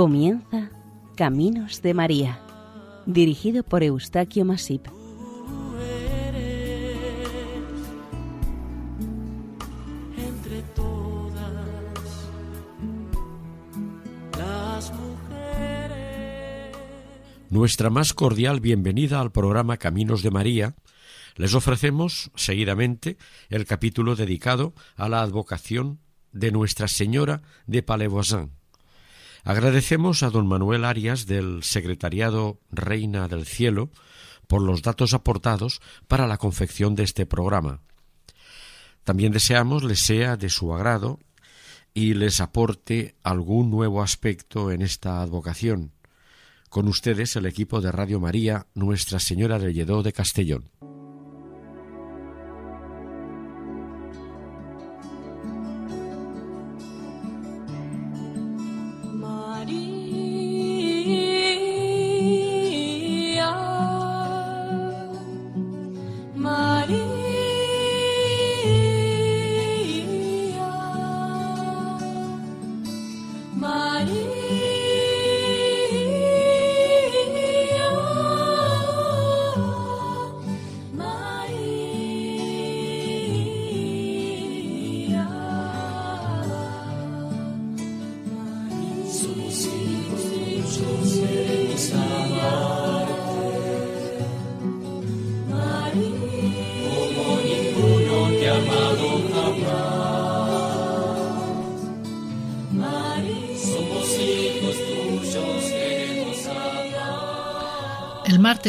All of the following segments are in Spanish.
Comienza Caminos de María, dirigido por Eustaquio Masip. entre todas las mujeres. Nuestra más cordial bienvenida al programa Caminos de María. Les ofrecemos seguidamente el capítulo dedicado a la advocación de Nuestra Señora de Palevoisin. Agradecemos a don Manuel Arias del Secretariado Reina del Cielo por los datos aportados para la confección de este programa. También deseamos les sea de su agrado y les aporte algún nuevo aspecto en esta advocación. Con ustedes el equipo de Radio María Nuestra Señora del Lledó de Castellón.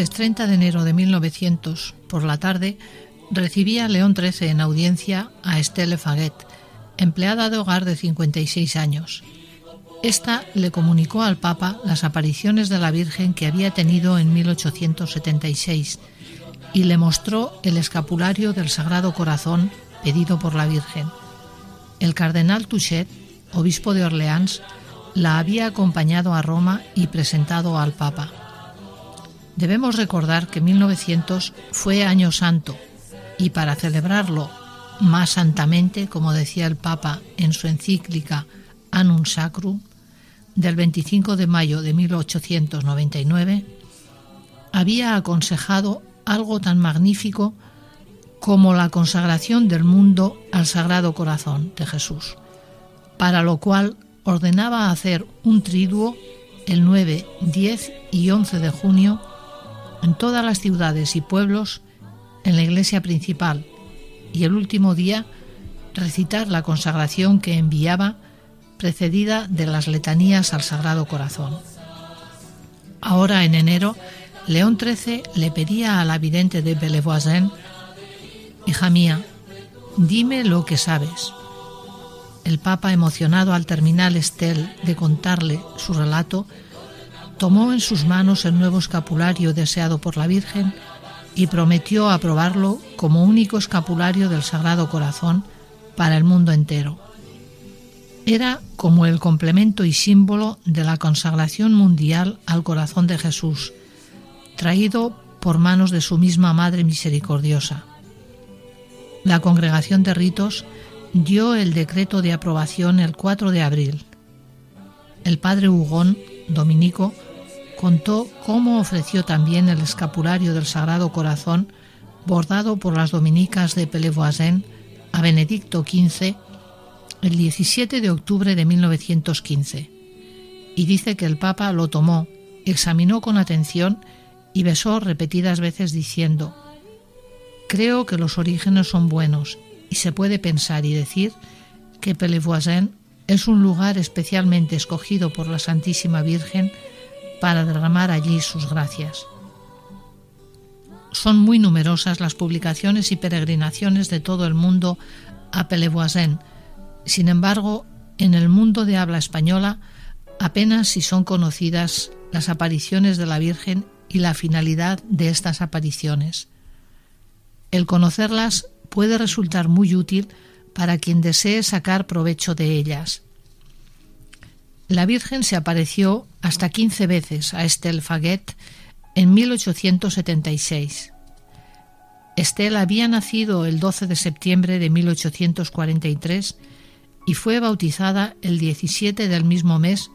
Martes 30 de enero de 1900, por la tarde, recibía León XIII en audiencia a Estelle Faguet, empleada de hogar de 56 años. Esta le comunicó al Papa las apariciones de la Virgen que había tenido en 1876 y le mostró el escapulario del Sagrado Corazón pedido por la Virgen. El cardenal Touchet, obispo de Orleans, la había acompañado a Roma y presentado al Papa. Debemos recordar que 1900 fue año santo y para celebrarlo más santamente, como decía el Papa en su encíclica Annum Sacrum, del 25 de mayo de 1899, había aconsejado algo tan magnífico como la consagración del mundo al Sagrado Corazón de Jesús, para lo cual ordenaba hacer un triduo el 9, 10 y 11 de junio en todas las ciudades y pueblos en la iglesia principal y el último día recitar la consagración que enviaba precedida de las letanías al Sagrado Corazón. Ahora en enero, León XIII le pedía a la vidente de Bellevoisin, Hija mía, dime lo que sabes. El Papa, emocionado al terminar Estel de contarle su relato, tomó en sus manos el nuevo escapulario deseado por la Virgen y prometió aprobarlo como único escapulario del Sagrado Corazón para el mundo entero. Era como el complemento y símbolo de la consagración mundial al corazón de Jesús, traído por manos de su misma Madre Misericordiosa. La Congregación de Ritos dio el decreto de aprobación el 4 de abril. El padre Hugón, dominico, contó cómo ofreció también el escapulario del Sagrado Corazón bordado por las dominicas de Pelevoisin a Benedicto XV el 17 de octubre de 1915 y dice que el Papa lo tomó, examinó con atención y besó repetidas veces diciendo Creo que los orígenes son buenos y se puede pensar y decir que Pelevoisin es un lugar especialmente escogido por la Santísima Virgen para derramar allí sus gracias. Son muy numerosas las publicaciones y peregrinaciones de todo el mundo a Pelevoisin. Sin embargo, en el mundo de habla española apenas si son conocidas las apariciones de la Virgen y la finalidad de estas apariciones. El conocerlas puede resultar muy útil para quien desee sacar provecho de ellas. La Virgen se apareció hasta 15 veces a Estelle Faguet en 1876. Estelle había nacido el 12 de septiembre de 1843 y fue bautizada el 17 del mismo mes.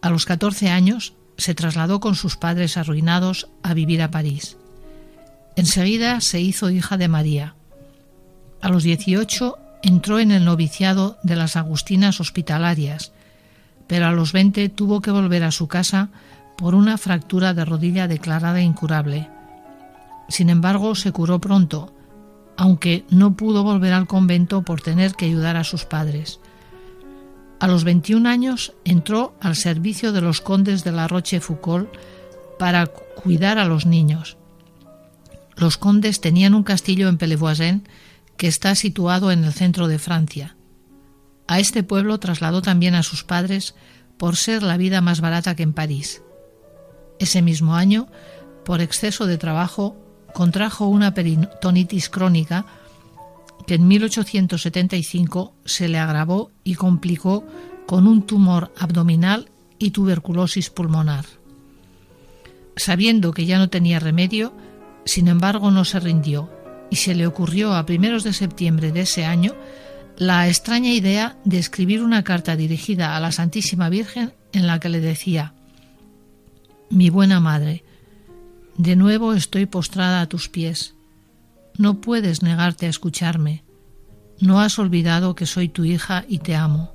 A los 14 años se trasladó con sus padres arruinados a vivir a París. Enseguida se hizo hija de María. A los 18 entró en el noviciado de las Agustinas Hospitalarias, pero a los 20 tuvo que volver a su casa por una fractura de rodilla declarada incurable. Sin embargo, se curó pronto, aunque no pudo volver al convento por tener que ayudar a sus padres. A los 21 años entró al servicio de los condes de la Rochefoucauld para cuidar a los niños. Los condes tenían un castillo en Pellevoisin que está situado en el centro de Francia. A este pueblo trasladó también a sus padres por ser la vida más barata que en París. Ese mismo año, por exceso de trabajo, contrajo una peritonitis crónica que en 1875 se le agravó y complicó con un tumor abdominal y tuberculosis pulmonar. Sabiendo que ya no tenía remedio, sin embargo no se rindió y se le ocurrió a primeros de septiembre de ese año la extraña idea de escribir una carta dirigida a la Santísima Virgen en la que le decía Mi buena madre, de nuevo estoy postrada a tus pies. No puedes negarte a escucharme. No has olvidado que soy tu hija y te amo.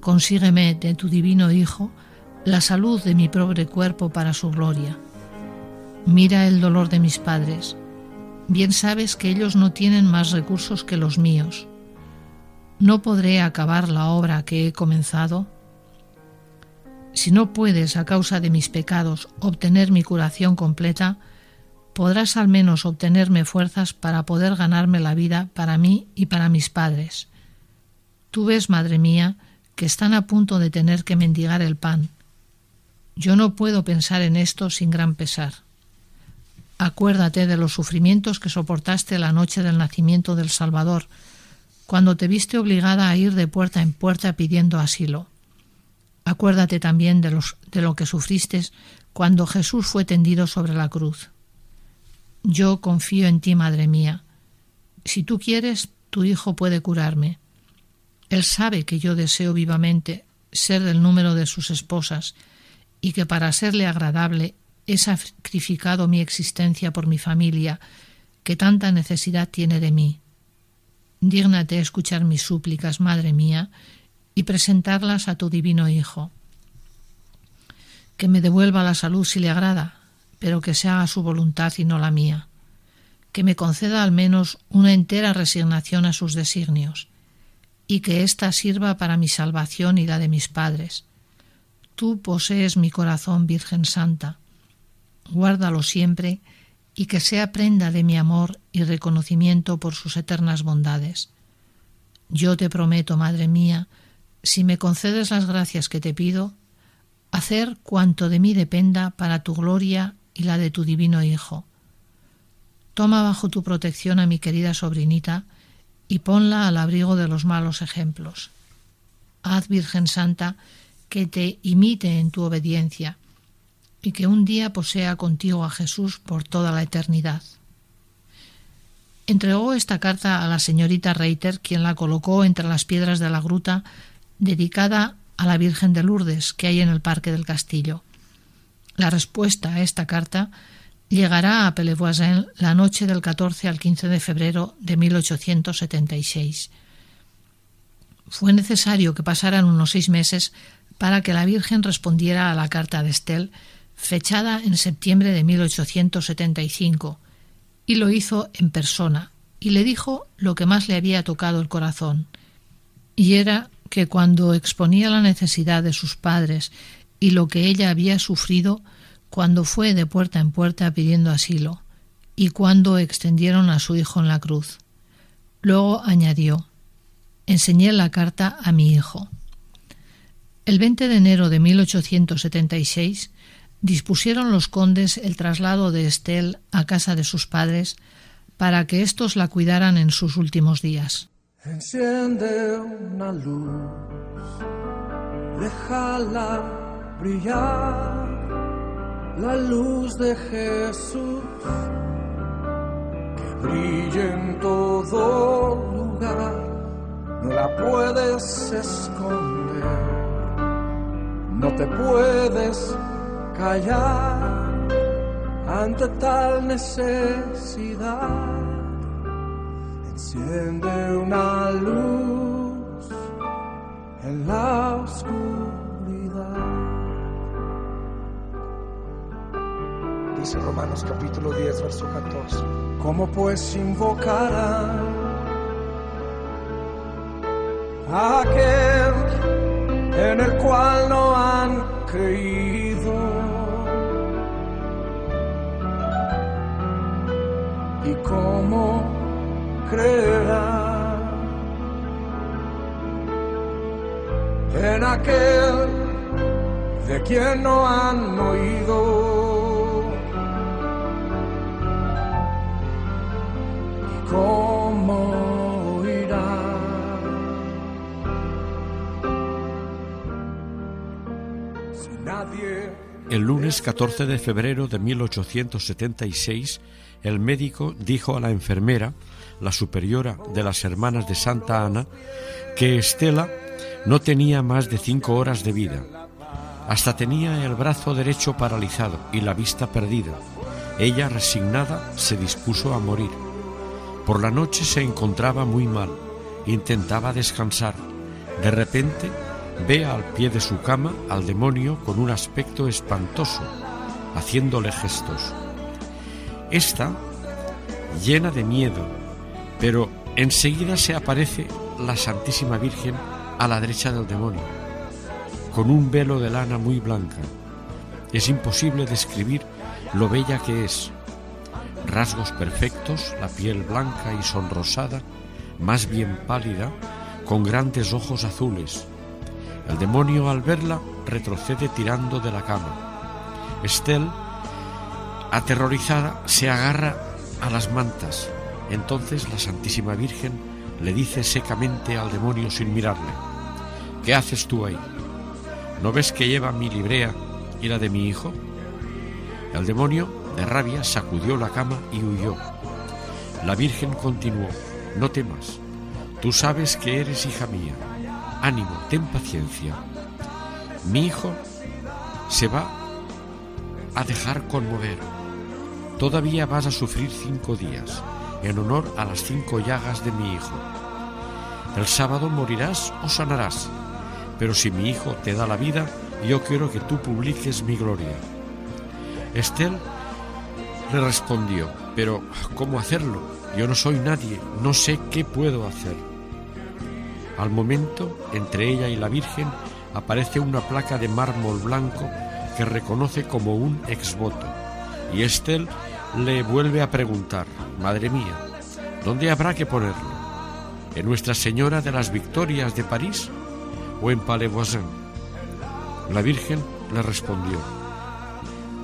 Consígueme de tu divino Hijo la salud de mi pobre cuerpo para su gloria. Mira el dolor de mis padres. Bien sabes que ellos no tienen más recursos que los míos. ¿No podré acabar la obra que he comenzado? Si no puedes, a causa de mis pecados, obtener mi curación completa, podrás al menos obtenerme fuerzas para poder ganarme la vida para mí y para mis padres. Tú ves, madre mía, que están a punto de tener que mendigar el pan. Yo no puedo pensar en esto sin gran pesar. Acuérdate de los sufrimientos que soportaste la noche del nacimiento del Salvador, cuando te viste obligada a ir de puerta en puerta pidiendo asilo. Acuérdate también de, los, de lo que sufriste cuando Jesús fue tendido sobre la cruz. Yo confío en ti, Madre mía. Si tú quieres, tu Hijo puede curarme. Él sabe que yo deseo vivamente ser del número de sus esposas y que para serle agradable he sacrificado mi existencia por mi familia, que tanta necesidad tiene de mí. Dígnate escuchar mis súplicas, Madre mía, y presentarlas a tu divino Hijo. Que me devuelva la salud si le agrada, pero que se haga su voluntad y no la mía. Que me conceda al menos una entera resignación a sus designios, y que ésta sirva para mi salvación y la de mis padres. Tú posees mi corazón, Virgen Santa. Guárdalo siempre y que sea prenda de mi amor y reconocimiento por sus eternas bondades. Yo te prometo, Madre mía, si me concedes las gracias que te pido, hacer cuanto de mí dependa para tu gloria y la de tu divino Hijo. Toma bajo tu protección a mi querida sobrinita y ponla al abrigo de los malos ejemplos. Haz, Virgen Santa, que te imite en tu obediencia y que un día posea contigo a Jesús por toda la eternidad. Entregó esta carta a la señorita Reiter, quien la colocó entre las piedras de la gruta dedicada a la Virgen de Lourdes que hay en el Parque del Castillo. La respuesta a esta carta llegará a Pellevoisin la noche del 14 al 15 de febrero de 1876. Fue necesario que pasaran unos seis meses para que la Virgen respondiera a la carta de Estel, fechada en septiembre de 1875, y lo hizo en persona, y le dijo lo que más le había tocado el corazón, y era que cuando exponía la necesidad de sus padres y lo que ella había sufrido cuando fue de puerta en puerta pidiendo asilo, y cuando extendieron a su hijo en la cruz. Luego añadió Enseñé la carta a mi hijo. El 20 de enero de 1876 dispusieron los condes el traslado de Estel a casa de sus padres para que éstos la cuidaran en sus últimos días. Enciende una luz, déjala brillar, la luz de Jesús brilla en todo lugar, no la puedes esconder, no te puedes callar ante tal necesidad. Enciende una luz en la oscuridad. Dice Romanos capítulo 10, verso 14. ¿Cómo pues invocarán a aquel en el cual no han creído? Cómo creerán en aquel de quien no han oído? El lunes 14 de febrero de 1876, el médico dijo a la enfermera, la superiora de las hermanas de Santa Ana, que Estela no tenía más de cinco horas de vida. Hasta tenía el brazo derecho paralizado y la vista perdida. Ella, resignada, se dispuso a morir. Por la noche se encontraba muy mal, intentaba descansar. De repente ve al pie de su cama al demonio con un aspecto espantoso, haciéndole gestos. Esta, llena de miedo, pero enseguida se aparece la Santísima Virgen a la derecha del demonio, con un velo de lana muy blanca. Es imposible describir lo bella que es rasgos perfectos, la piel blanca y sonrosada, más bien pálida, con grandes ojos azules. El demonio al verla retrocede tirando de la cama. Estel, aterrorizada, se agarra a las mantas. Entonces la Santísima Virgen le dice secamente al demonio sin mirarle, ¿qué haces tú ahí? ¿No ves que lleva mi librea y la de mi hijo? El demonio de rabia sacudió la cama y huyó. La Virgen continuó, no temas, tú sabes que eres hija mía. Ánimo, ten paciencia. Mi hijo se va a dejar conmover. Todavía vas a sufrir cinco días, en honor a las cinco llagas de mi hijo. El sábado morirás o sanarás, pero si mi hijo te da la vida, yo quiero que tú publiques mi gloria. Estel le respondió, pero ¿cómo hacerlo? Yo no soy nadie, no sé qué puedo hacer. Al momento, entre ella y la Virgen, aparece una placa de mármol blanco que reconoce como un exvoto. Y Estel le vuelve a preguntar, Madre mía, ¿dónde habrá que ponerlo? ¿En Nuestra Señora de las Victorias de París o en Palais? La Virgen le respondió,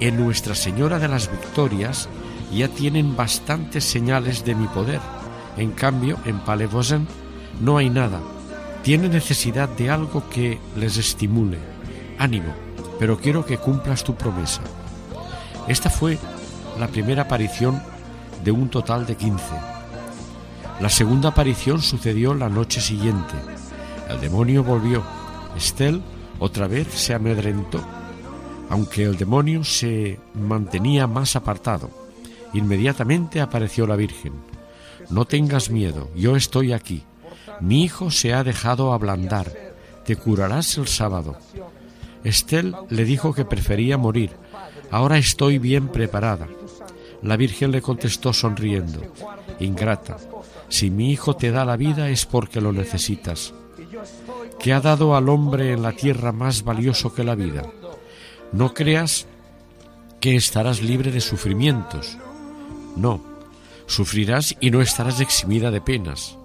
en Nuestra Señora de las Victorias ya tienen bastantes señales de mi poder. En cambio, en Palais no hay nada. Tiene necesidad de algo que les estimule. Ánimo, pero quiero que cumplas tu promesa. Esta fue la primera aparición de un total de quince. La segunda aparición sucedió la noche siguiente. El demonio volvió. Estel otra vez se amedrentó aunque el demonio se mantenía más apartado. Inmediatamente apareció la Virgen. No tengas miedo, yo estoy aquí. Mi hijo se ha dejado ablandar. Te curarás el sábado. Estel le dijo que prefería morir. Ahora estoy bien preparada. La Virgen le contestó sonriendo. Ingrata, si mi hijo te da la vida es porque lo necesitas. ¿Qué ha dado al hombre en la tierra más valioso que la vida? No creas que estarás libre de sufrimientos. No, sufrirás y no estarás eximida de penas.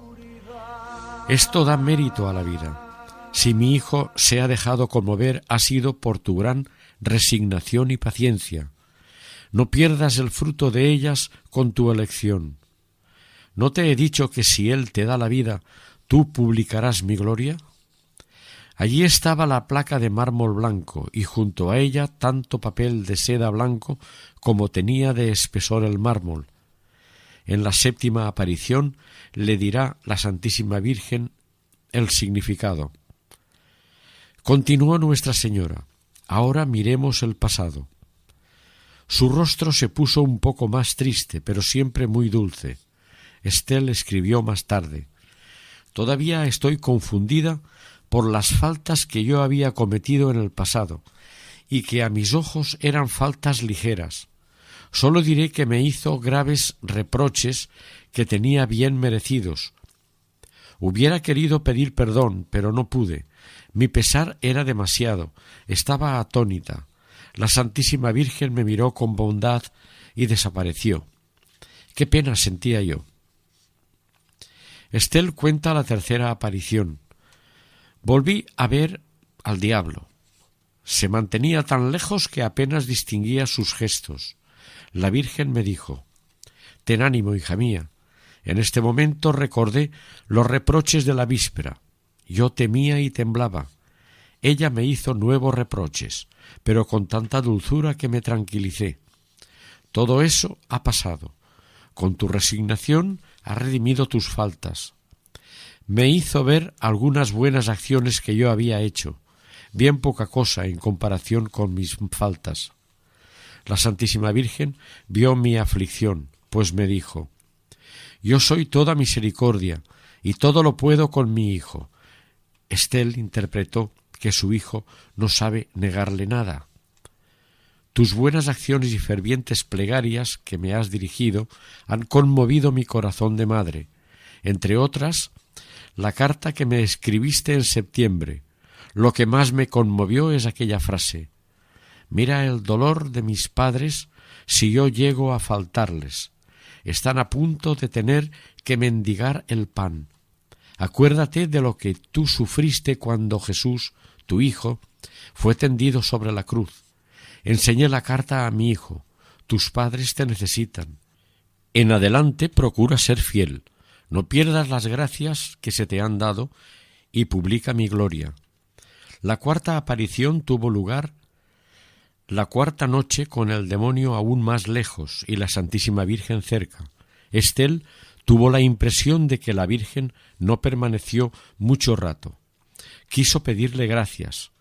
Esto da mérito a la vida. Si mi hijo se ha dejado conmover ha sido por tu gran resignación y paciencia. No pierdas el fruto de ellas con tu elección. ¿No te he dicho que si Él te da la vida, tú publicarás mi gloria? Allí estaba la placa de mármol blanco y junto a ella tanto papel de seda blanco como tenía de espesor el mármol. En la séptima aparición le dirá la Santísima Virgen el significado. Continuó Nuestra Señora. Ahora miremos el pasado. Su rostro se puso un poco más triste, pero siempre muy dulce. Estel escribió más tarde. Todavía estoy confundida por las faltas que yo había cometido en el pasado, y que a mis ojos eran faltas ligeras. Sólo diré que me hizo graves reproches que tenía bien merecidos. Hubiera querido pedir perdón, pero no pude. Mi pesar era demasiado. Estaba atónita. La Santísima Virgen me miró con bondad y desapareció. Qué pena sentía yo. Estel cuenta la tercera aparición. Volví a ver al diablo. Se mantenía tan lejos que apenas distinguía sus gestos. La Virgen me dijo Ten ánimo, hija mía. En este momento recordé los reproches de la víspera. Yo temía y temblaba. Ella me hizo nuevos reproches, pero con tanta dulzura que me tranquilicé. Todo eso ha pasado. Con tu resignación has redimido tus faltas. Me hizo ver algunas buenas acciones que yo había hecho, bien poca cosa en comparación con mis faltas. La Santísima Virgen vio mi aflicción, pues me dijo Yo soy toda misericordia, y todo lo puedo con mi Hijo. Estel interpretó que su Hijo no sabe negarle nada. Tus buenas acciones y fervientes plegarias que me has dirigido han conmovido mi corazón de madre, entre otras la carta que me escribiste en septiembre. Lo que más me conmovió es aquella frase Mira el dolor de mis padres si yo llego a faltarles. Están a punto de tener que mendigar el pan. Acuérdate de lo que tú sufriste cuando Jesús, tu Hijo, fue tendido sobre la cruz. Enseñé la carta a mi hijo. Tus padres te necesitan. En adelante procura ser fiel. No pierdas las gracias que se te han dado y publica mi gloria. La cuarta aparición tuvo lugar la cuarta noche con el demonio aún más lejos y la Santísima Virgen cerca. Estel tuvo la impresión de que la Virgen no permaneció mucho rato. Quiso pedirle gracias,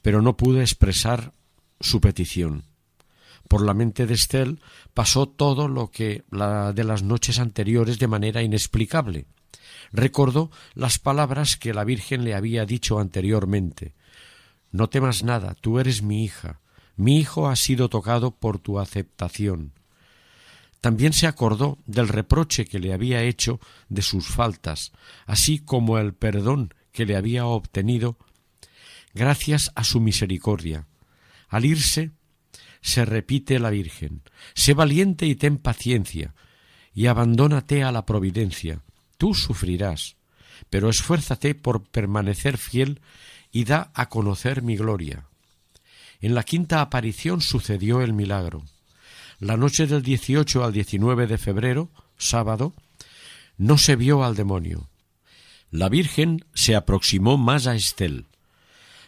pero no pudo expresar su petición. Por la mente de Estel pasó todo lo que la de las noches anteriores de manera inexplicable. Recordó las palabras que la Virgen le había dicho anteriormente. No temas nada, tú eres mi hija, mi hijo ha sido tocado por tu aceptación. También se acordó del reproche que le había hecho de sus faltas, así como el perdón que le había obtenido gracias a su misericordia. Al irse, se repite la Virgen, sé valiente y ten paciencia, y abandónate a la providencia. Tú sufrirás, pero esfuérzate por permanecer fiel y da a conocer mi gloria. En la quinta aparición sucedió el milagro. La noche del 18 al 19 de febrero, sábado, no se vio al demonio. La Virgen se aproximó más a Estel,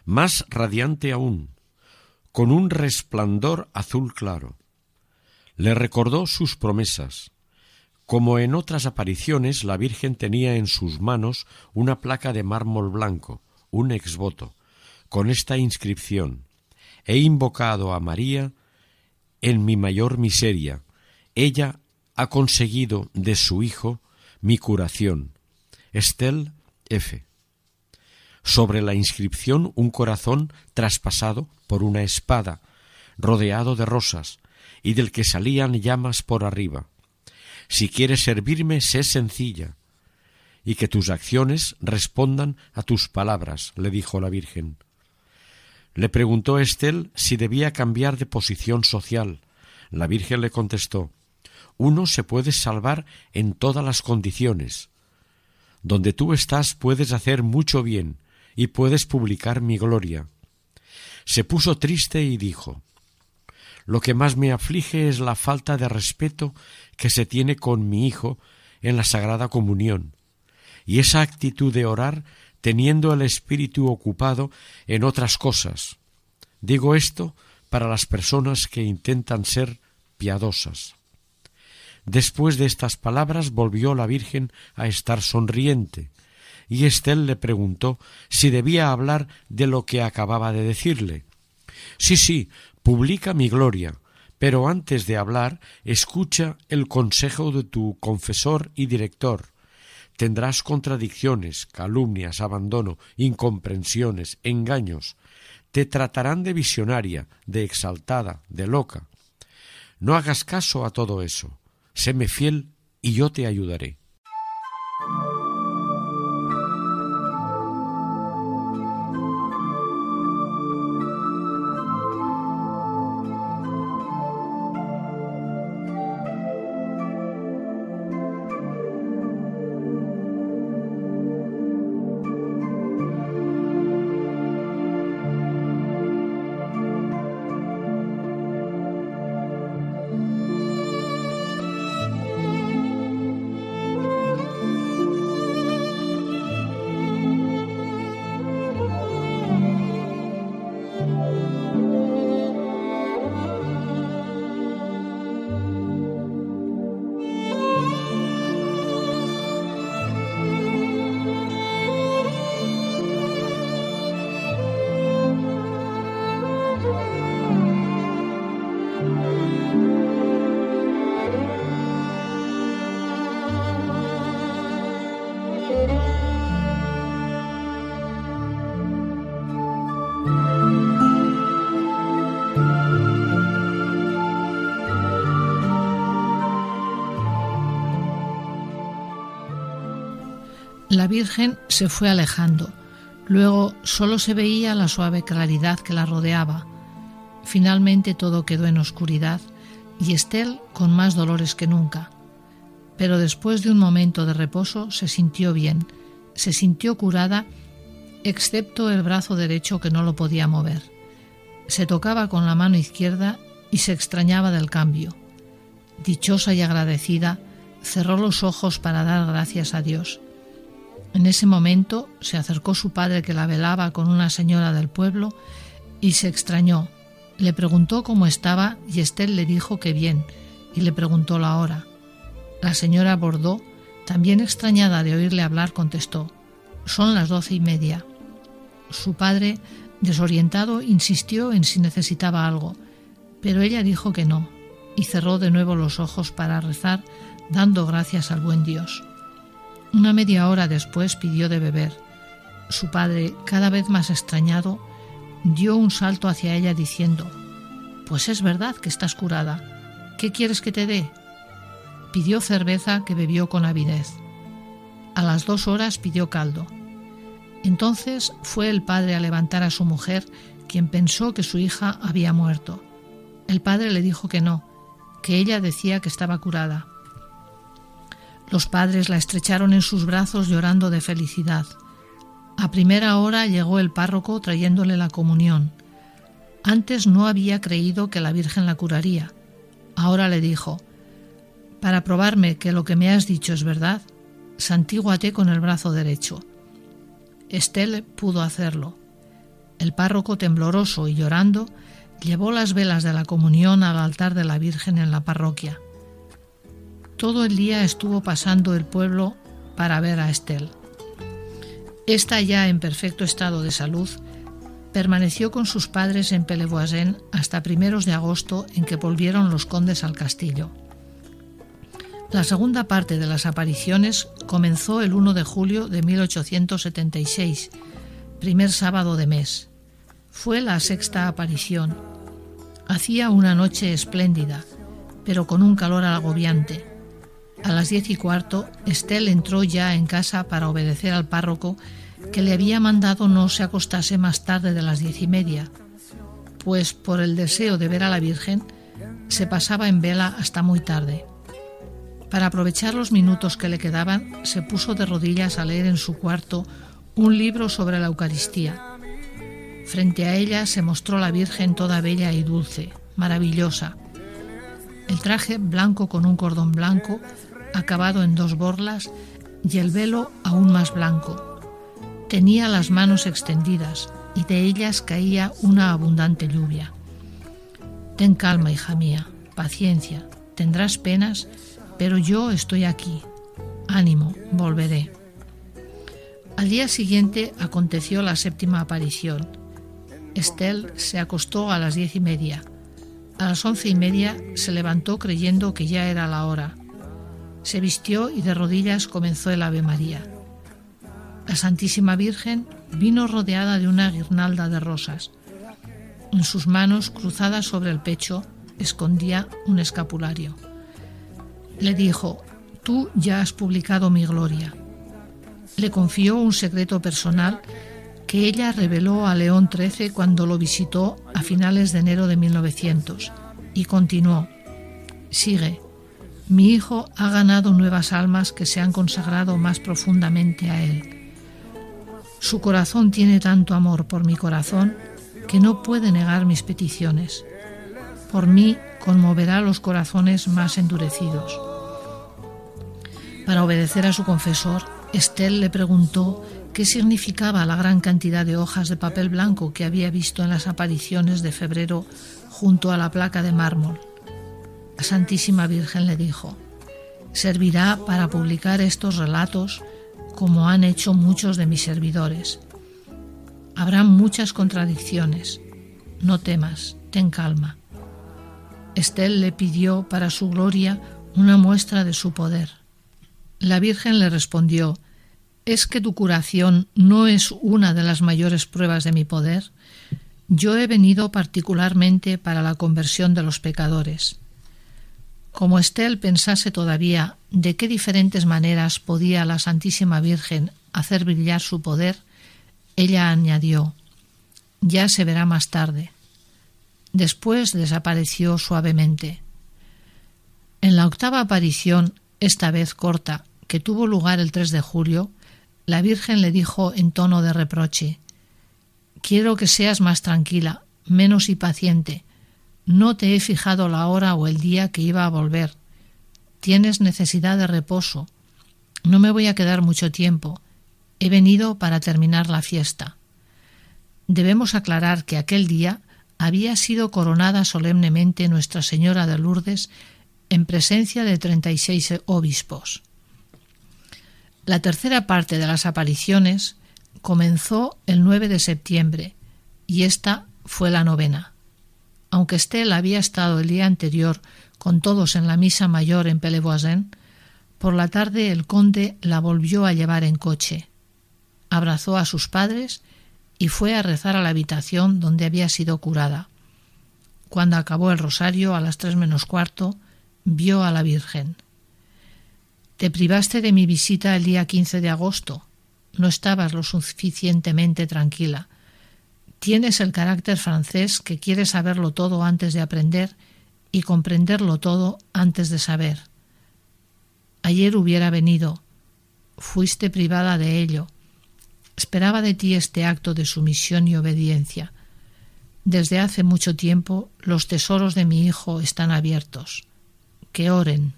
más radiante aún, con un resplandor azul claro. Le recordó sus promesas. Como en otras apariciones, la Virgen tenía en sus manos una placa de mármol blanco, un exvoto, con esta inscripción He invocado a María en mi mayor miseria. Ella ha conseguido de su Hijo mi curación. Estel F. Sobre la inscripción un corazón traspasado por una espada, rodeado de rosas, y del que salían llamas por arriba. Si quieres servirme, sé sencilla, y que tus acciones respondan a tus palabras, le dijo la Virgen. Le preguntó Estel si debía cambiar de posición social. La Virgen le contestó Uno se puede salvar en todas las condiciones. Donde tú estás puedes hacer mucho bien y puedes publicar mi gloria. Se puso triste y dijo Lo que más me aflige es la falta de respeto que se tiene con mi hijo en la Sagrada Comunión, y esa actitud de orar teniendo el espíritu ocupado en otras cosas. Digo esto para las personas que intentan ser piadosas. Después de estas palabras volvió la Virgen a estar sonriente, y Estel le preguntó si debía hablar de lo que acababa de decirle. Sí, sí, publica mi gloria, pero antes de hablar, escucha el consejo de tu confesor y director. Tendrás contradicciones, calumnias, abandono, incomprensiones, engaños. Te tratarán de visionaria, de exaltada, de loca. No hagas caso a todo eso. Séme fiel y yo te ayudaré. Se fue alejando. Luego solo se veía la suave claridad que la rodeaba. Finalmente todo quedó en oscuridad y Estel con más dolores que nunca. Pero después de un momento de reposo se sintió bien, se sintió curada, excepto el brazo derecho que no lo podía mover. Se tocaba con la mano izquierda y se extrañaba del cambio. Dichosa y agradecida, cerró los ojos para dar gracias a Dios. En ese momento se acercó su padre que la velaba con una señora del pueblo y se extrañó. Le preguntó cómo estaba y Estel le dijo que bien y le preguntó la hora. La señora Bordó, también extrañada de oírle hablar, contestó Son las doce y media. Su padre, desorientado, insistió en si necesitaba algo, pero ella dijo que no y cerró de nuevo los ojos para rezar, dando gracias al buen Dios. Una media hora después pidió de beber. Su padre, cada vez más extrañado, dio un salto hacia ella diciendo Pues es verdad que estás curada. ¿Qué quieres que te dé? Pidió cerveza que bebió con avidez. A las dos horas pidió caldo. Entonces fue el padre a levantar a su mujer, quien pensó que su hija había muerto. El padre le dijo que no, que ella decía que estaba curada. Los padres la estrecharon en sus brazos llorando de felicidad. A primera hora llegó el párroco trayéndole la comunión. Antes no había creído que la Virgen la curaría. Ahora le dijo, para probarme que lo que me has dicho es verdad, santíguate con el brazo derecho. Estel pudo hacerlo. El párroco, tembloroso y llorando, llevó las velas de la comunión al altar de la Virgen en la parroquia. Todo el día estuvo pasando el pueblo para ver a Estel. Esta ya en perfecto estado de salud, permaneció con sus padres en Pelevoisin hasta primeros de agosto en que volvieron los condes al castillo. La segunda parte de las apariciones comenzó el 1 de julio de 1876, primer sábado de mes. Fue la sexta aparición. Hacía una noche espléndida, pero con un calor agobiante. A las diez y cuarto, Estel entró ya en casa para obedecer al párroco que le había mandado no se acostase más tarde de las diez y media, pues por el deseo de ver a la Virgen se pasaba en vela hasta muy tarde. Para aprovechar los minutos que le quedaban, se puso de rodillas a leer en su cuarto un libro sobre la Eucaristía. Frente a ella se mostró la Virgen toda bella y dulce, maravillosa. El traje blanco con un cordón blanco acabado en dos borlas y el velo aún más blanco. Tenía las manos extendidas y de ellas caía una abundante lluvia. Ten calma, hija mía, paciencia, tendrás penas, pero yo estoy aquí. Ánimo, volveré. Al día siguiente aconteció la séptima aparición. Estelle se acostó a las diez y media. A las once y media se levantó creyendo que ya era la hora. Se vistió y de rodillas comenzó el Ave María. La Santísima Virgen vino rodeada de una guirnalda de rosas. En sus manos, cruzadas sobre el pecho, escondía un escapulario. Le dijo, Tú ya has publicado mi gloria. Le confió un secreto personal que ella reveló a León XIII cuando lo visitó a finales de enero de 1900 y continuó, sigue, mi hijo ha ganado nuevas almas que se han consagrado más profundamente a él. Su corazón tiene tanto amor por mi corazón que no puede negar mis peticiones. Por mí conmoverá los corazones más endurecidos. Para obedecer a su confesor, Estel le preguntó qué significaba la gran cantidad de hojas de papel blanco que había visto en las apariciones de febrero junto a la placa de mármol. La Santísima Virgen le dijo, servirá para publicar estos relatos como han hecho muchos de mis servidores. Habrá muchas contradicciones. No temas, ten calma. Estel le pidió para su gloria una muestra de su poder. La Virgen le respondió, ¿Es que tu curación no es una de las mayores pruebas de mi poder? Yo he venido particularmente para la conversión de los pecadores. Como Estel pensase todavía de qué diferentes maneras podía la Santísima Virgen hacer brillar su poder, ella añadió Ya se verá más tarde. Después desapareció suavemente. En la octava aparición, esta vez corta, que tuvo lugar el 3 de julio, la Virgen le dijo en tono de reproche Quiero que seas más tranquila, menos impaciente. No te he fijado la hora o el día que iba a volver. Tienes necesidad de reposo. No me voy a quedar mucho tiempo. He venido para terminar la fiesta. Debemos aclarar que aquel día había sido coronada solemnemente Nuestra Señora de Lourdes en presencia de treinta y seis obispos. La tercera parte de las apariciones comenzó el 9 de septiembre y esta fue la novena. Aunque Estelle había estado el día anterior con todos en la misa mayor en Pellevoisin, por la tarde el conde la volvió a llevar en coche. Abrazó a sus padres y fue a rezar a la habitación donde había sido curada. Cuando acabó el rosario a las tres menos cuarto, vio a la Virgen. Te privaste de mi visita el día 15 de agosto. No estabas lo suficientemente tranquila. Tienes el carácter francés que quiere saberlo todo antes de aprender y comprenderlo todo antes de saber. Ayer hubiera venido. Fuiste privada de ello. Esperaba de ti este acto de sumisión y obediencia. Desde hace mucho tiempo los tesoros de mi hijo están abiertos. Que oren,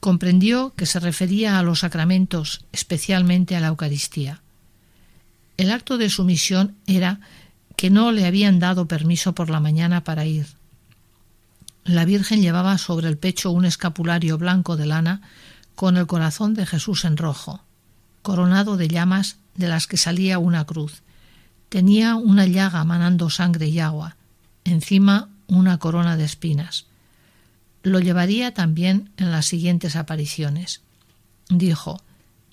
comprendió que se refería a los sacramentos, especialmente a la Eucaristía. El acto de sumisión era que no le habían dado permiso por la mañana para ir. La Virgen llevaba sobre el pecho un escapulario blanco de lana con el corazón de Jesús en rojo, coronado de llamas de las que salía una cruz. Tenía una llaga manando sangre y agua, encima una corona de espinas lo llevaría también en las siguientes apariciones. Dijo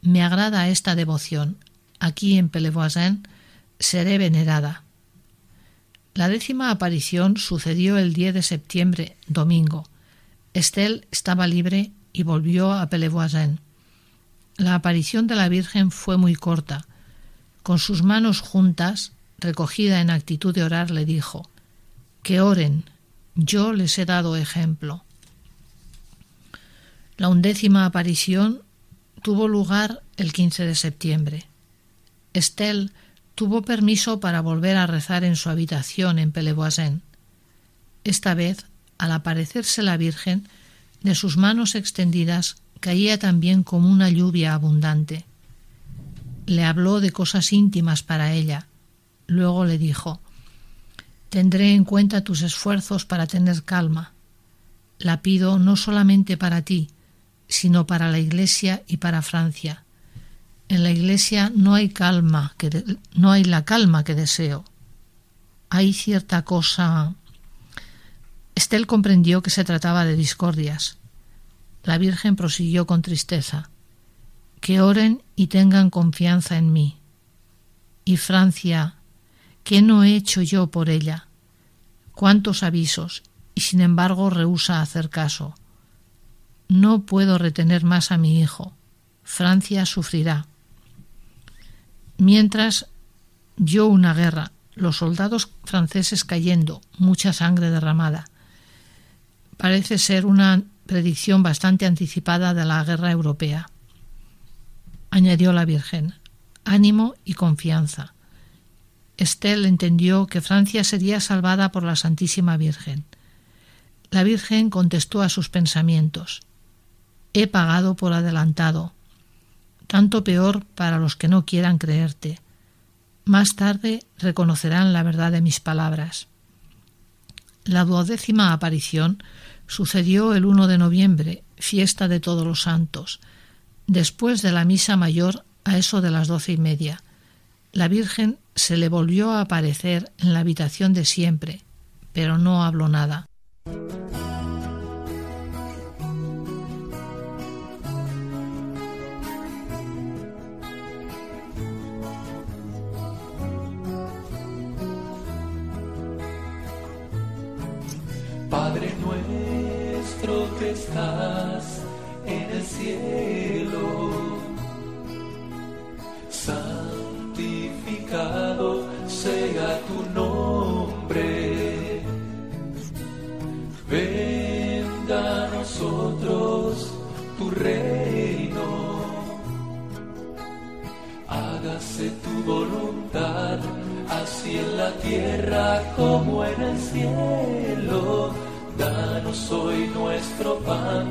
Me agrada esta devoción. Aquí en Pellevoisin seré venerada. La décima aparición sucedió el 10 de septiembre, domingo. Estelle estaba libre y volvió a Pellevoisin. La aparición de la Virgen fue muy corta. Con sus manos juntas, recogida en actitud de orar, le dijo Que oren. Yo les he dado ejemplo. La undécima aparición tuvo lugar el 15 de septiembre. Estelle tuvo permiso para volver a rezar en su habitación en Pellevoisin. Esta vez, al aparecerse la Virgen, de sus manos extendidas caía también como una lluvia abundante. Le habló de cosas íntimas para ella. Luego le dijo Tendré en cuenta tus esfuerzos para tener calma la pido no solamente para ti, sino para la Iglesia y para Francia. En la Iglesia no hay calma, que no hay la calma que deseo. Hay cierta cosa. Estel comprendió que se trataba de discordias. La Virgen prosiguió con tristeza. Que oren y tengan confianza en mí. Y Francia, ¿qué no he hecho yo por ella? ¿Cuántos avisos? Y sin embargo rehúsa hacer caso. No puedo retener más a mi hijo. Francia sufrirá. Mientras yo una guerra, los soldados franceses cayendo, mucha sangre derramada. Parece ser una predicción bastante anticipada de la guerra europea. Añadió la Virgen, ánimo y confianza. Estel entendió que Francia sería salvada por la Santísima Virgen. La Virgen contestó a sus pensamientos. He pagado por adelantado. Tanto peor para los que no quieran creerte. Más tarde reconocerán la verdad de mis palabras. La duodécima aparición sucedió el 1 de noviembre, fiesta de todos los santos, después de la misa mayor a eso de las doce y media. La Virgen se le volvió a aparecer en la habitación de siempre, pero no habló nada. Padre nuestro que estás en el cielo, santificado sea tu nombre. Venga a nosotros tu reino. Hágase tu voluntad, así en la tierra como en el cielo. Danos hoy nuestro pan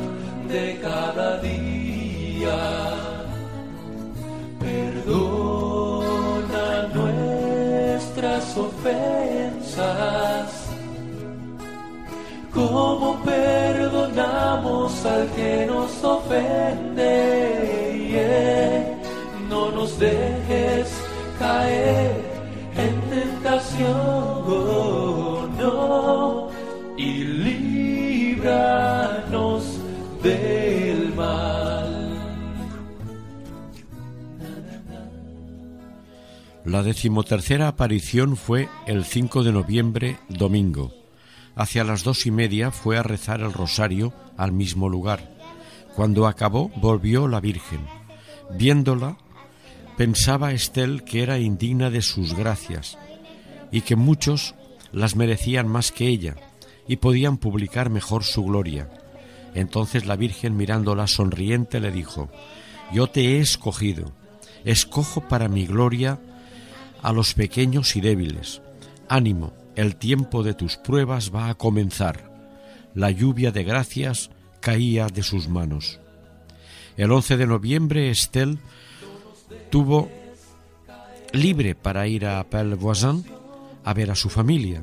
de cada día. Perdona nuestras ofensas, como perdonamos al que nos ofende. No nos dejes caer en tentación, La decimotercera aparición fue el 5 de noviembre, domingo. Hacia las dos y media fue a rezar el rosario al mismo lugar. Cuando acabó, volvió la Virgen. Viéndola, pensaba Estel que era indigna de sus gracias y que muchos las merecían más que ella y podían publicar mejor su gloria. Entonces la Virgen mirándola sonriente le dijo, Yo te he escogido, escojo para mi gloria a los pequeños y débiles. Ánimo, el tiempo de tus pruebas va a comenzar. La lluvia de gracias caía de sus manos. El 11 de noviembre Estel tuvo libre para ir a Pelvoisin a ver a su familia.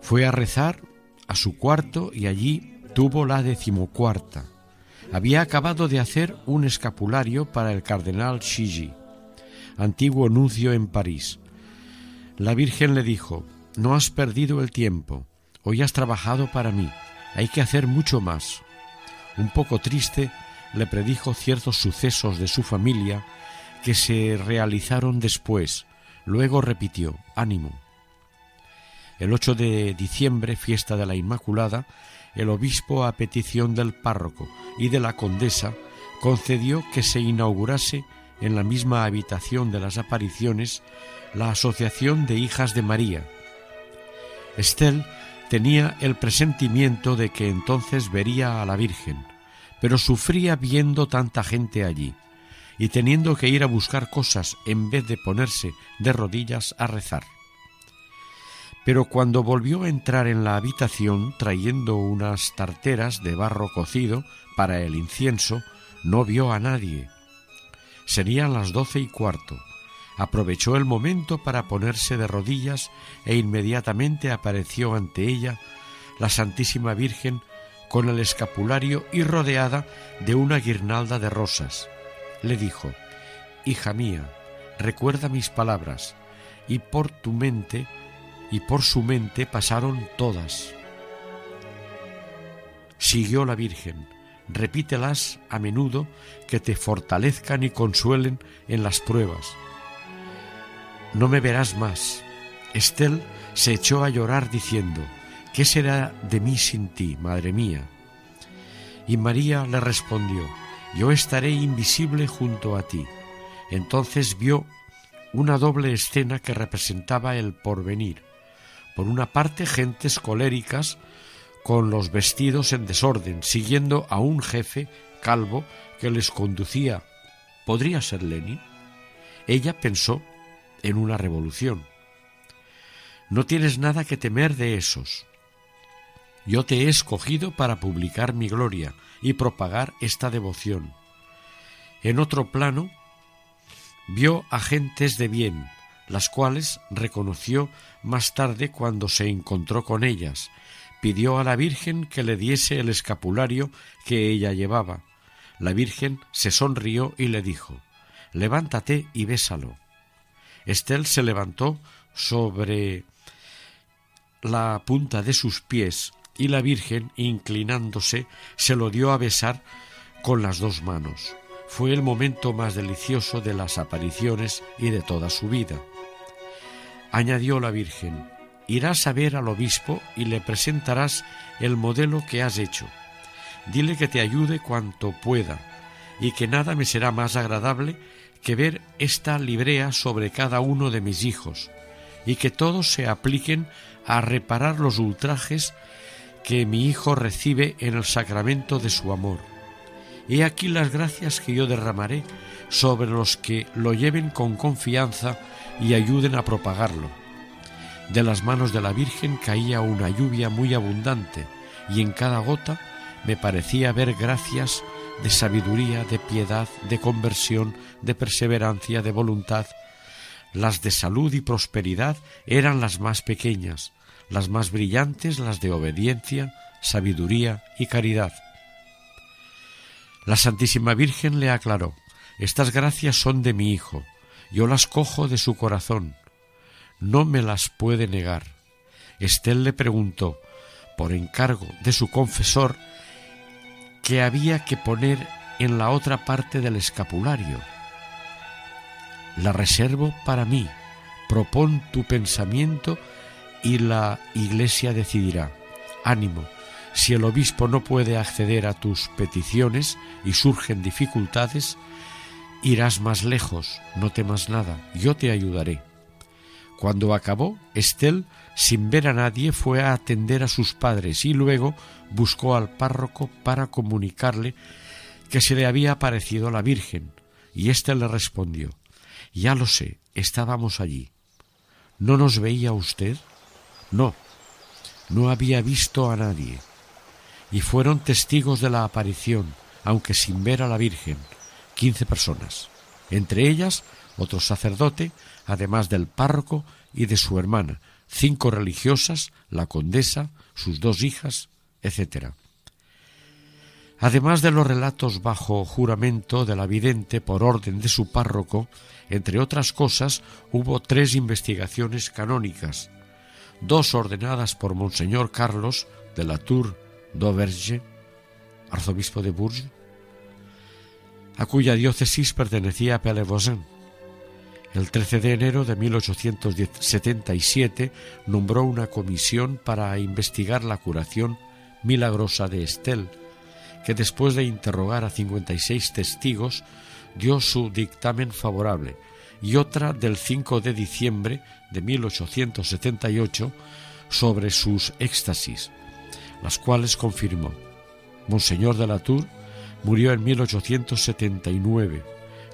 Fue a rezar a su cuarto y allí tuvo la decimocuarta. Había acabado de hacer un escapulario para el cardenal Chigi, antiguo nuncio en París. La Virgen le dijo, no has perdido el tiempo, hoy has trabajado para mí, hay que hacer mucho más. Un poco triste, le predijo ciertos sucesos de su familia que se realizaron después. Luego repitió, ánimo. El 8 de diciembre, fiesta de la Inmaculada, el obispo, a petición del párroco y de la condesa, concedió que se inaugurase en la misma habitación de las apariciones la Asociación de Hijas de María. Estel tenía el presentimiento de que entonces vería a la Virgen, pero sufría viendo tanta gente allí y teniendo que ir a buscar cosas en vez de ponerse de rodillas a rezar. Pero cuando volvió a entrar en la habitación trayendo unas tarteras de barro cocido para el incienso, no vio a nadie. Serían las doce y cuarto. Aprovechó el momento para ponerse de rodillas e inmediatamente apareció ante ella la Santísima Virgen con el escapulario y rodeada de una guirnalda de rosas. Le dijo, Hija mía, recuerda mis palabras, y por tu mente y por su mente pasaron todas. Siguió la Virgen, repítelas a menudo que te fortalezcan y consuelen en las pruebas. No me verás más. Estel se echó a llorar diciendo, ¿qué será de mí sin ti, madre mía? Y María le respondió, yo estaré invisible junto a ti. Entonces vio una doble escena que representaba el porvenir. Por una parte, gentes coléricas con los vestidos en desorden, siguiendo a un jefe calvo que les conducía. ¿Podría ser Lenin? Ella pensó en una revolución. No tienes nada que temer de esos. Yo te he escogido para publicar mi gloria y propagar esta devoción. En otro plano, vio a gentes de bien, las cuales reconoció más tarde cuando se encontró con ellas. Pidió a la Virgen que le diese el escapulario que ella llevaba. La Virgen se sonrió y le dijo Levántate y bésalo. Estel se levantó sobre la punta de sus pies y la Virgen, inclinándose, se lo dio a besar con las dos manos. Fue el momento más delicioso de las apariciones y de toda su vida. Añadió la Virgen, irás a ver al obispo y le presentarás el modelo que has hecho. Dile que te ayude cuanto pueda y que nada me será más agradable que ver esta librea sobre cada uno de mis hijos y que todos se apliquen a reparar los ultrajes que mi hijo recibe en el sacramento de su amor. He aquí las gracias que yo derramaré sobre los que lo lleven con confianza y ayuden a propagarlo. De las manos de la Virgen caía una lluvia muy abundante y en cada gota me parecía ver gracias de sabiduría, de piedad, de conversión, de perseverancia, de voluntad. Las de salud y prosperidad eran las más pequeñas, las más brillantes las de obediencia, sabiduría y caridad. La Santísima Virgen le aclaró, estas gracias son de mi Hijo, yo las cojo de su corazón, no me las puede negar. Estel le preguntó, por encargo de su confesor, que había que poner en la otra parte del escapulario. La reservo para mí, propón tu pensamiento y la Iglesia decidirá. Ánimo, si el obispo no puede acceder a tus peticiones y surgen dificultades, irás más lejos, no temas nada, yo te ayudaré. Cuando acabó, Estel, sin ver a nadie, fue a atender a sus padres y luego buscó al párroco para comunicarle que se le había aparecido la Virgen, y éste le respondió Ya lo sé, estábamos allí. ¿No nos veía usted? No, no había visto a nadie. Y fueron testigos de la aparición, aunque sin ver a la Virgen, quince personas, entre ellas otro sacerdote, además del párroco y de su hermana, cinco religiosas, la condesa, sus dos hijas, etc. Además de los relatos bajo juramento de la vidente por orden de su párroco, entre otras cosas, hubo tres investigaciones canónicas, dos ordenadas por Monseñor Carlos de la Tour d'Auvergne, arzobispo de Bourges, a cuya diócesis pertenecía Pellevoisin. El 13 de enero de 1877 nombró una comisión para investigar la curación milagrosa de Estel, que después de interrogar a 56 testigos dio su dictamen favorable, y otra del 5 de diciembre de 1878 sobre sus éxtasis, las cuales confirmó. Monseñor de la Tour murió en 1879,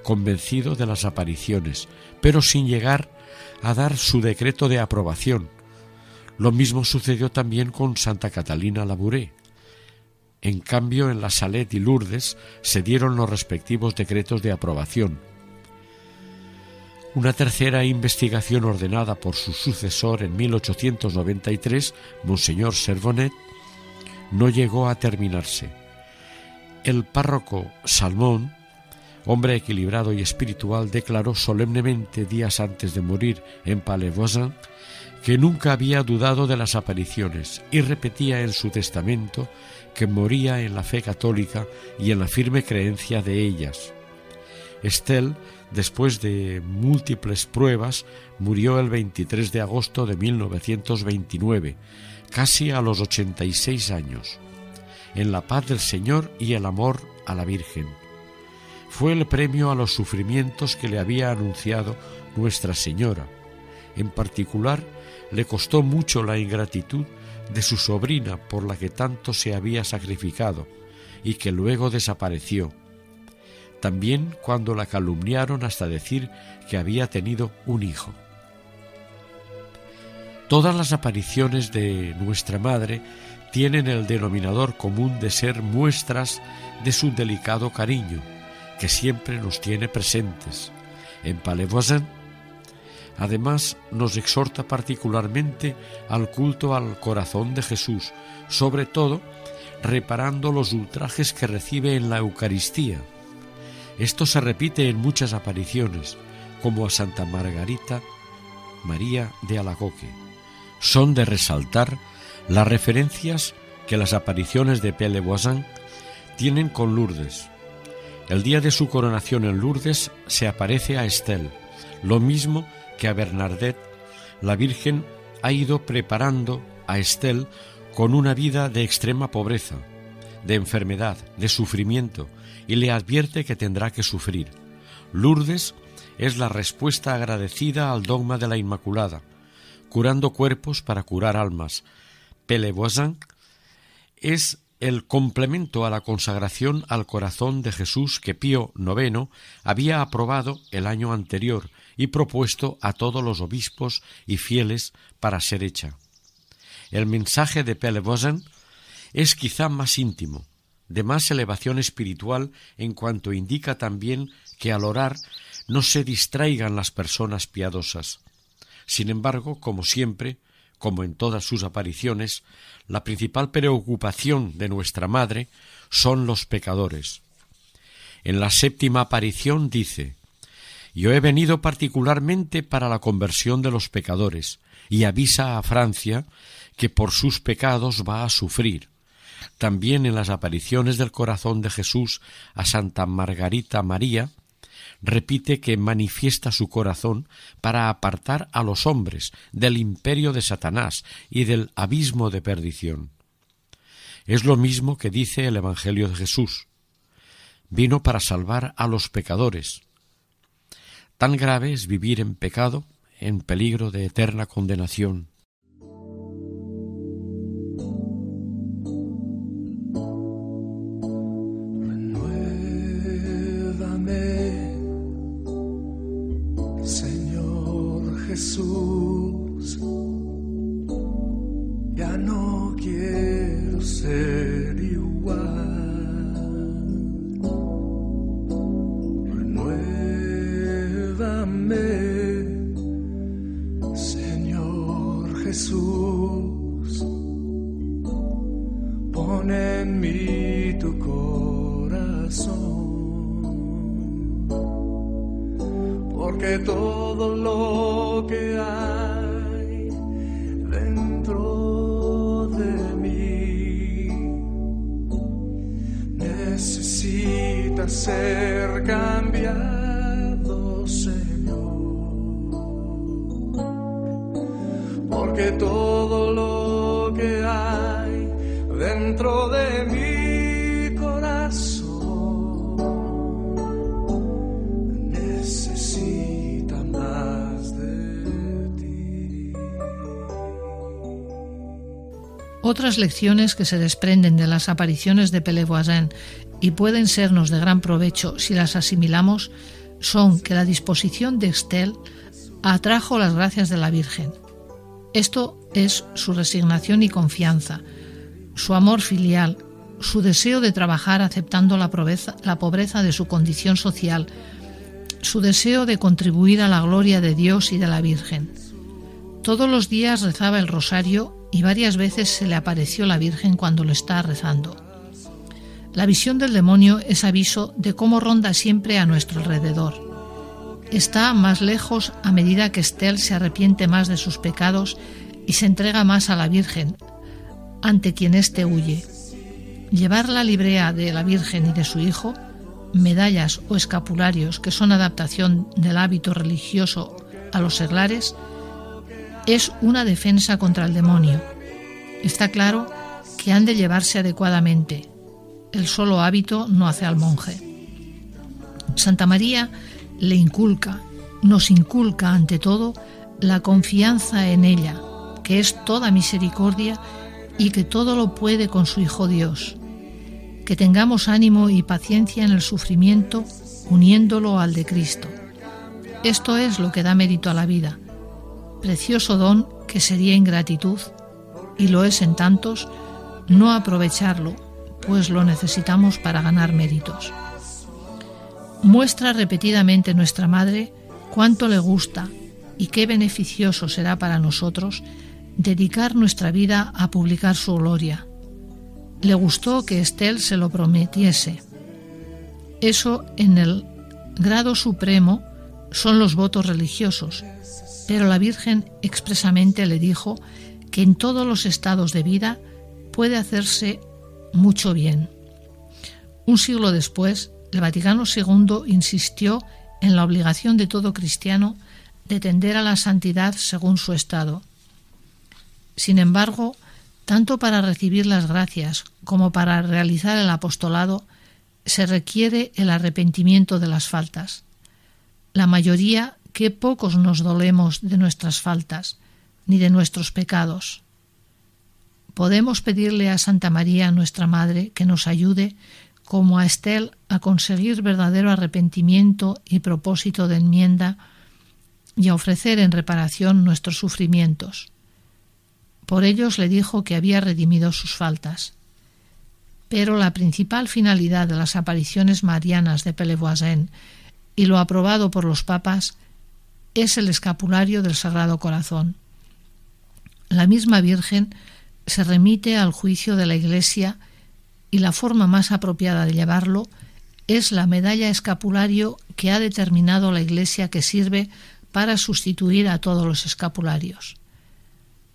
convencido de las apariciones, pero sin llegar a dar su decreto de aprobación. Lo mismo sucedió también con Santa Catalina Labouré. En cambio, en la Salet y Lourdes se dieron los respectivos decretos de aprobación, una tercera investigación ordenada por su sucesor en 1893, Monseñor Servonet, no llegó a terminarse. El párroco Salmón, hombre equilibrado y espiritual, declaró solemnemente días antes de morir en Palais que nunca había dudado de las apariciones y repetía en su testamento que moría en la fe católica y en la firme creencia de ellas. Estel, después de múltiples pruebas, murió el 23 de agosto de 1929, casi a los 86 años, en la paz del Señor y el amor a la Virgen. Fue el premio a los sufrimientos que le había anunciado Nuestra Señora. En particular, le costó mucho la ingratitud de su sobrina por la que tanto se había sacrificado y que luego desapareció. También cuando la calumniaron hasta decir que había tenido un hijo. Todas las apariciones de nuestra Madre tienen el denominador común de ser muestras de su delicado cariño, que siempre nos tiene presentes. En Palais Además, nos exhorta particularmente al culto al corazón de Jesús, sobre todo reparando los ultrajes que recibe en la Eucaristía. Esto se repite en muchas apariciones, como a Santa Margarita María de Alagoque. Son de resaltar las referencias que las apariciones de Pele tienen con Lourdes. El día de su coronación en Lourdes se aparece a Estel, lo mismo que a Bernadette, la Virgen ha ido preparando a Estel con una vida de extrema pobreza, de enfermedad, de sufrimiento, y le advierte que tendrá que sufrir. Lourdes es la respuesta agradecida al dogma de la Inmaculada, curando cuerpos para curar almas. Pelevoisin es el complemento a la consagración al corazón de Jesús que Pío IX había aprobado el año anterior y propuesto a todos los obispos y fieles para ser hecha. El mensaje de Pelevosen es quizá más íntimo, de más elevación espiritual en cuanto indica también que al orar no se distraigan las personas piadosas. Sin embargo, como siempre, como en todas sus apariciones, la principal preocupación de nuestra Madre son los pecadores. En la séptima aparición dice Yo he venido particularmente para la conversión de los pecadores, y avisa a Francia que por sus pecados va a sufrir. También en las apariciones del corazón de Jesús a Santa Margarita María, repite que manifiesta su corazón para apartar a los hombres del imperio de Satanás y del abismo de perdición. Es lo mismo que dice el Evangelio de Jesús. Vino para salvar a los pecadores. Tan grave es vivir en pecado, en peligro de eterna condenación. Otras lecciones que se desprenden de las apariciones de Pelevoisin y pueden sernos de gran provecho si las asimilamos son que la disposición de Estel atrajo las gracias de la Virgen. Esto es su resignación y confianza, su amor filial, su deseo de trabajar aceptando la pobreza, la pobreza de su condición social, su deseo de contribuir a la gloria de Dios y de la Virgen. Todos los días rezaba el rosario y varias veces se le apareció la Virgen cuando lo está rezando. La visión del demonio es aviso de cómo ronda siempre a nuestro alrededor. Está más lejos a medida que Estel se arrepiente más de sus pecados y se entrega más a la Virgen, ante quien éste huye. Llevar la librea de la Virgen y de su Hijo, medallas o escapularios que son adaptación del hábito religioso a los seglares, es una defensa contra el demonio. Está claro que han de llevarse adecuadamente. El solo hábito no hace al monje. Santa María le inculca, nos inculca ante todo la confianza en ella, que es toda misericordia y que todo lo puede con su Hijo Dios. Que tengamos ánimo y paciencia en el sufrimiento uniéndolo al de Cristo. Esto es lo que da mérito a la vida precioso don que sería ingratitud, y lo es en tantos, no aprovecharlo, pues lo necesitamos para ganar méritos. Muestra repetidamente nuestra Madre cuánto le gusta y qué beneficioso será para nosotros dedicar nuestra vida a publicar su gloria. Le gustó que Estel se lo prometiese. Eso en el grado supremo son los votos religiosos, pero la Virgen expresamente le dijo que en todos los estados de vida puede hacerse mucho bien. Un siglo después, el Vaticano II insistió en la obligación de todo cristiano de tender a la santidad según su estado. Sin embargo, tanto para recibir las gracias como para realizar el apostolado, se requiere el arrepentimiento de las faltas. La mayoría qué pocos nos dolemos de nuestras faltas, ni de nuestros pecados. Podemos pedirle a Santa María, nuestra Madre, que nos ayude, como a Estel, a conseguir verdadero arrepentimiento y propósito de enmienda y a ofrecer en reparación nuestros sufrimientos. Por ellos le dijo que había redimido sus faltas. Pero la principal finalidad de las apariciones marianas de Pelevoisin y lo aprobado por los papas es el escapulario del Sagrado Corazón. La misma Virgen se remite al juicio de la Iglesia y la forma más apropiada de llevarlo es la medalla escapulario que ha determinado la Iglesia que sirve para sustituir a todos los escapularios.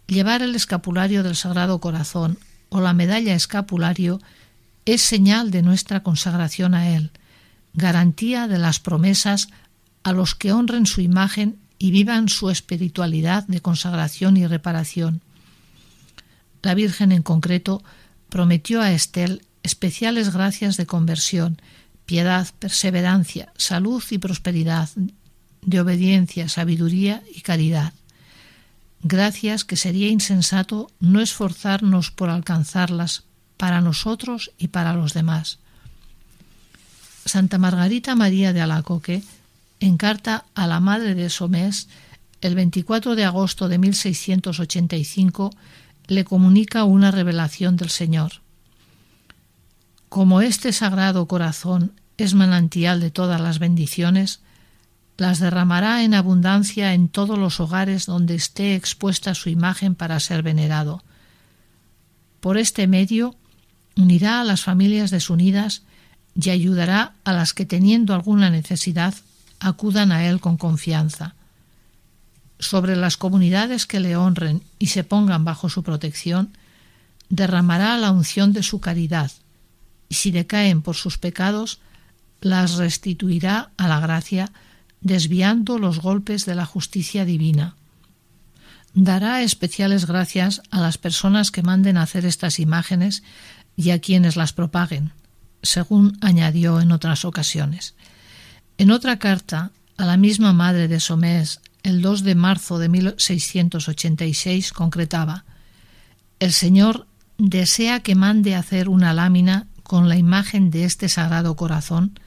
Llevar el escapulario del Sagrado Corazón o la medalla escapulario es señal de nuestra consagración a Él, garantía de las promesas a los que honren su imagen y vivan su espiritualidad de consagración y reparación. La Virgen en concreto prometió a Estel especiales gracias de conversión, piedad, perseverancia, salud y prosperidad, de obediencia, sabiduría y caridad. Gracias que sería insensato no esforzarnos por alcanzarlas para nosotros y para los demás. Santa Margarita María de Alacoque en carta a la madre de Somés, el 24 de agosto de 1685, le comunica una revelación del Señor. Como este sagrado corazón es manantial de todas las bendiciones, las derramará en abundancia en todos los hogares donde esté expuesta su imagen para ser venerado. Por este medio, unirá a las familias desunidas y ayudará a las que teniendo alguna necesidad acudan a Él con confianza. Sobre las comunidades que le honren y se pongan bajo su protección, derramará la unción de su caridad, y si decaen por sus pecados, las restituirá a la gracia, desviando los golpes de la justicia divina. Dará especiales gracias a las personas que manden hacer estas imágenes y a quienes las propaguen, según añadió en otras ocasiones. En otra carta a la misma madre de Somés, el 2 de marzo de 1686, concretaba El Señor desea que mande hacer una lámina con la imagen de este sagrado corazón,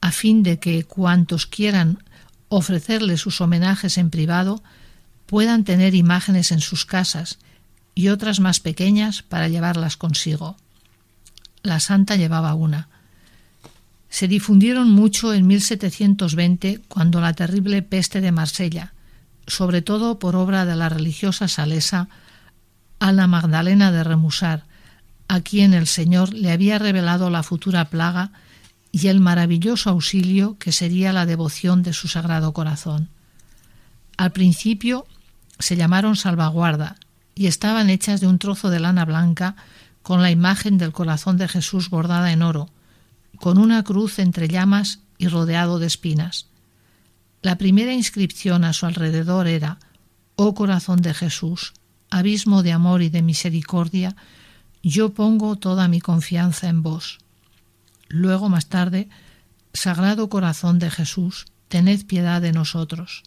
a fin de que cuantos quieran ofrecerle sus homenajes en privado puedan tener imágenes en sus casas y otras más pequeñas para llevarlas consigo. La santa llevaba una se difundieron mucho en 1720 cuando la terrible peste de Marsella, sobre todo por obra de la religiosa salesa Ana Magdalena de Remusar, a quien el Señor le había revelado la futura plaga y el maravilloso auxilio que sería la devoción de su sagrado corazón. Al principio se llamaron salvaguarda y estaban hechas de un trozo de lana blanca con la imagen del corazón de Jesús bordada en oro, con una cruz entre llamas y rodeado de espinas. La primera inscripción a su alrededor era Oh corazón de Jesús, abismo de amor y de misericordia, yo pongo toda mi confianza en vos. Luego, más tarde, Sagrado Corazón de Jesús, tened piedad de nosotros.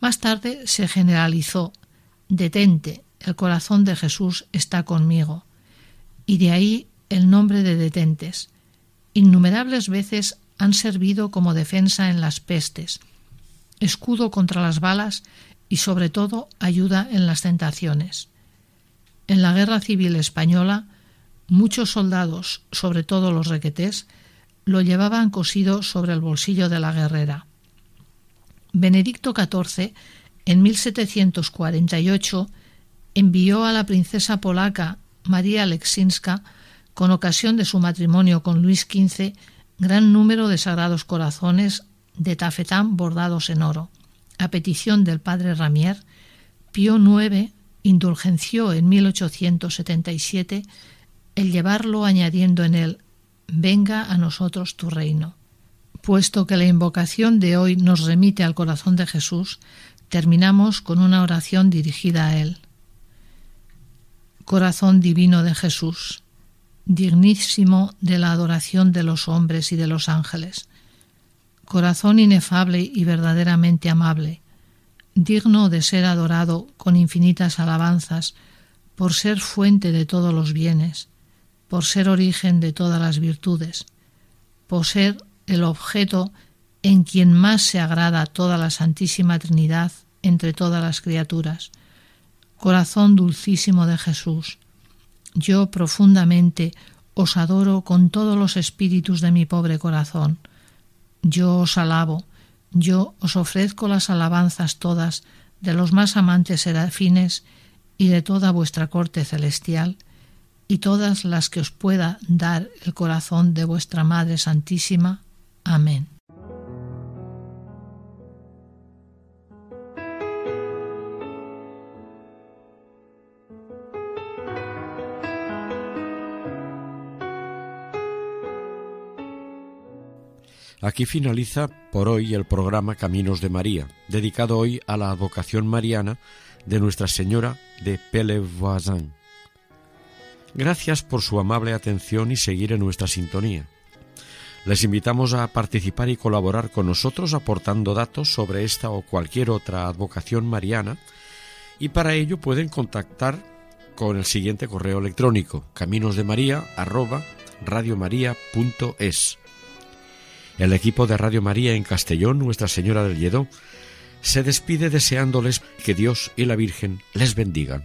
Más tarde se generalizó Detente, el corazón de Jesús está conmigo. Y de ahí el nombre de detentes. Innumerables veces han servido como defensa en las pestes, escudo contra las balas y sobre todo ayuda en las tentaciones. En la Guerra Civil Española, muchos soldados, sobre todo los requetés, lo llevaban cosido sobre el bolsillo de la guerrera. Benedicto XIV, en 1748, envió a la princesa polaca María Alexinska, con ocasión de su matrimonio con Luis XV, gran número de sagrados corazones de tafetán bordados en oro. A petición del padre Ramier, Pío IX indulgenció en 1877 el llevarlo añadiendo en él Venga a nosotros tu reino. Puesto que la invocación de hoy nos remite al corazón de Jesús, terminamos con una oración dirigida a él. Corazón divino de Jesús, dignísimo de la adoración de los hombres y de los ángeles, corazón inefable y verdaderamente amable, digno de ser adorado con infinitas alabanzas, por ser fuente de todos los bienes, por ser origen de todas las virtudes, por ser el objeto en quien más se agrada toda la Santísima Trinidad entre todas las criaturas. Corazón dulcísimo de Jesús, yo profundamente os adoro con todos los espíritus de mi pobre corazón. Yo os alabo, yo os ofrezco las alabanzas todas de los más amantes serafines y de toda vuestra corte celestial, y todas las que os pueda dar el corazón de vuestra Madre Santísima. Amén. Aquí finaliza por hoy el programa Caminos de María, dedicado hoy a la advocación mariana de Nuestra Señora de Pellevoisin. Gracias por su amable atención y seguir en nuestra sintonía. Les invitamos a participar y colaborar con nosotros aportando datos sobre esta o cualquier otra advocación mariana y para ello pueden contactar con el siguiente correo electrónico caminosdemaria@radiomaria.es. El equipo de Radio María en Castellón, Nuestra Señora del Lledó, se despide deseándoles que Dios y la Virgen les bendigan.